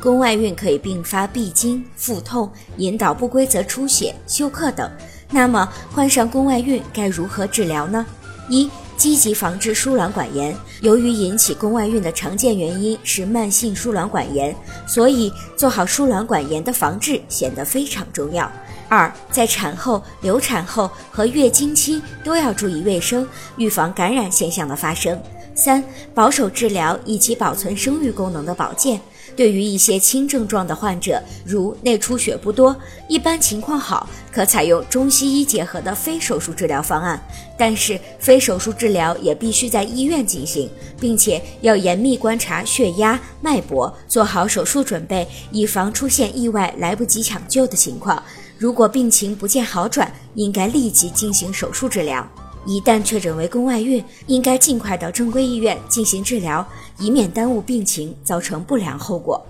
宫外孕可以并发闭经、腹痛、引导不规则出血、休克等。那么，患上宫外孕该如何治疗呢？一、积极防治输卵管炎。由于引起宫外孕的常见原因是慢性输卵管炎，所以做好输卵管炎的防治显得非常重要。二，在产后、流产后和月经期都要注意卫生，预防感染现象的发生。三、保守治疗以及保存生育功能的保健。对于一些轻症状的患者，如内出血不多、一般情况好，可采用中西医结合的非手术治疗方案。但是，非手术治疗也必须在医院进行，并且要严密观察血压、脉搏，做好手术准备，以防出现意外来不及抢救的情况。如果病情不见好转，应该立即进行手术治疗。一旦确诊为宫外孕，应该尽快到正规医院进行治疗，以免耽误病情，造成不良后果。